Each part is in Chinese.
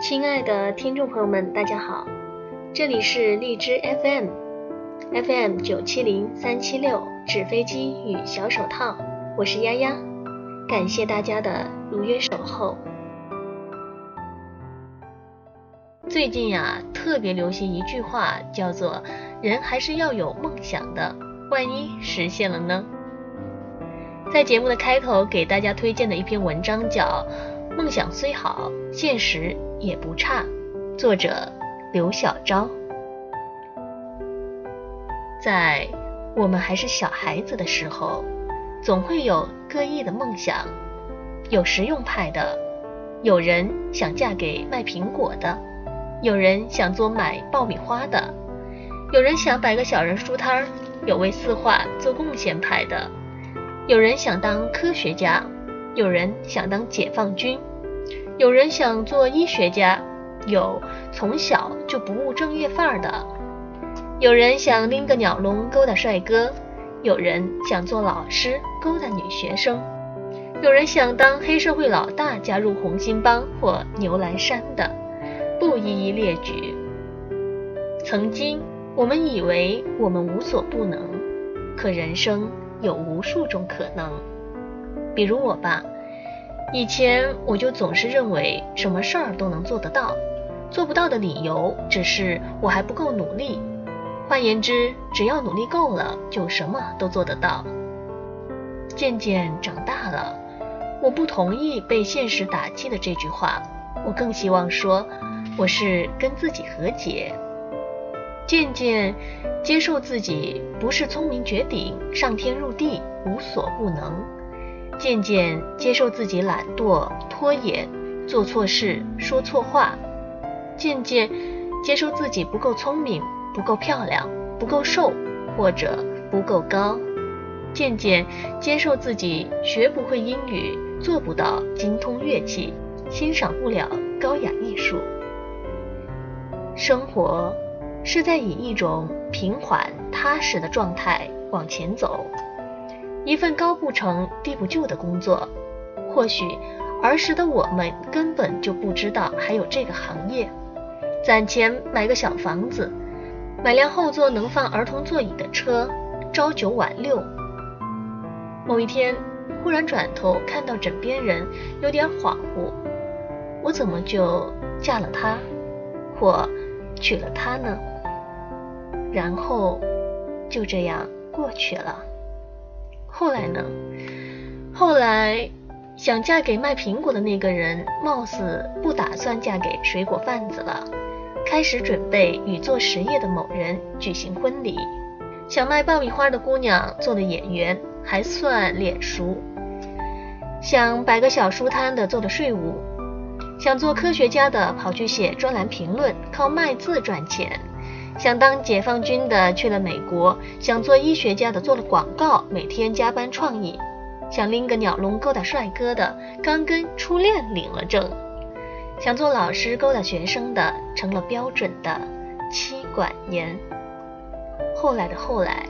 亲爱的听众朋友们，大家好，这里是荔枝 FM，FM 九七零三七六纸飞机与小手套，我是丫丫，感谢大家的如约守候。最近呀，特别流行一句话，叫做“人还是要有梦想的，万一实现了呢？”在节目的开头给大家推荐的一篇文章叫《梦想虽好，现实也不差》，作者刘小昭。在我们还是小孩子的时候，总会有各异的梦想，有实用派的，有人想嫁给卖苹果的。有人想做买爆米花的，有人想摆个小人书摊儿，有为四化做贡献派的，有人想当科学家，有人想当解放军，有人想做医学家，有从小就不务正业范儿的，有人想拎个鸟笼勾搭帅哥，有人想做老师勾搭女学生，有人想当黑社会老大加入红心帮或牛栏山的。不一一列举。曾经，我们以为我们无所不能，可人生有无数种可能。比如我吧，以前我就总是认为什么事儿都能做得到，做不到的理由只是我还不够努力。换言之，只要努力够了，就什么都做得到。渐渐长大了，我不同意被现实打击的这句话，我更希望说。我是跟自己和解，渐渐接受自己不是聪明绝顶、上天入地、无所不能；渐渐接受自己懒惰、拖延、做错事、说错话；渐渐接受自己不够聪明、不够漂亮、不够瘦或者不够高；渐渐接受自己学不会英语、做不到精通乐器、欣赏不了高雅艺术。生活是在以一种平缓踏实的状态往前走，一份高不成低不就的工作。或许儿时的我们根本就不知道还有这个行业，攒钱买个小房子，买辆后座能放儿童座椅的车，朝九晚六。某一天，忽然转头看到枕边人，有点恍惚，我怎么就嫁了他？或？娶了她呢，然后就这样过去了。后来呢？后来想嫁给卖苹果的那个人，貌似不打算嫁给水果贩子了，开始准备与做实业的某人举行婚礼。想卖爆米花的姑娘做了演员，还算脸熟。想摆个小书摊的做了税务。想做科学家的跑去写专栏评论，靠卖字赚钱；想当解放军的去了美国；想做医学家的做了广告，每天加班创意；想拎个鸟笼勾搭帅哥的，刚跟初恋领了证；想做老师勾搭学生的，成了标准的妻管严。后来的后来，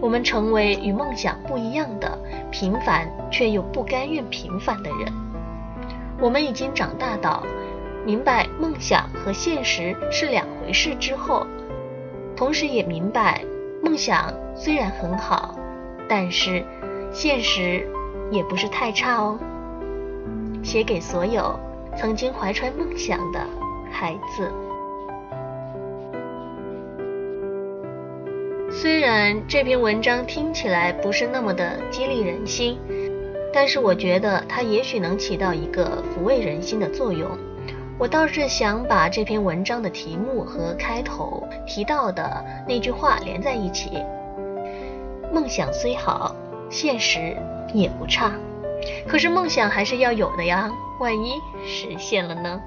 我们成为与梦想不一样的平凡却又不甘愿平凡的人。我们已经长大到明白梦想和现实是两回事之后，同时也明白梦想虽然很好，但是现实也不是太差哦。写给所有曾经怀揣梦想的孩子。虽然这篇文章听起来不是那么的激励人心。但是我觉得它也许能起到一个抚慰人心的作用。我倒是想把这篇文章的题目和开头提到的那句话连在一起：梦想虽好，现实也不差。可是梦想还是要有的呀，万一实现了呢？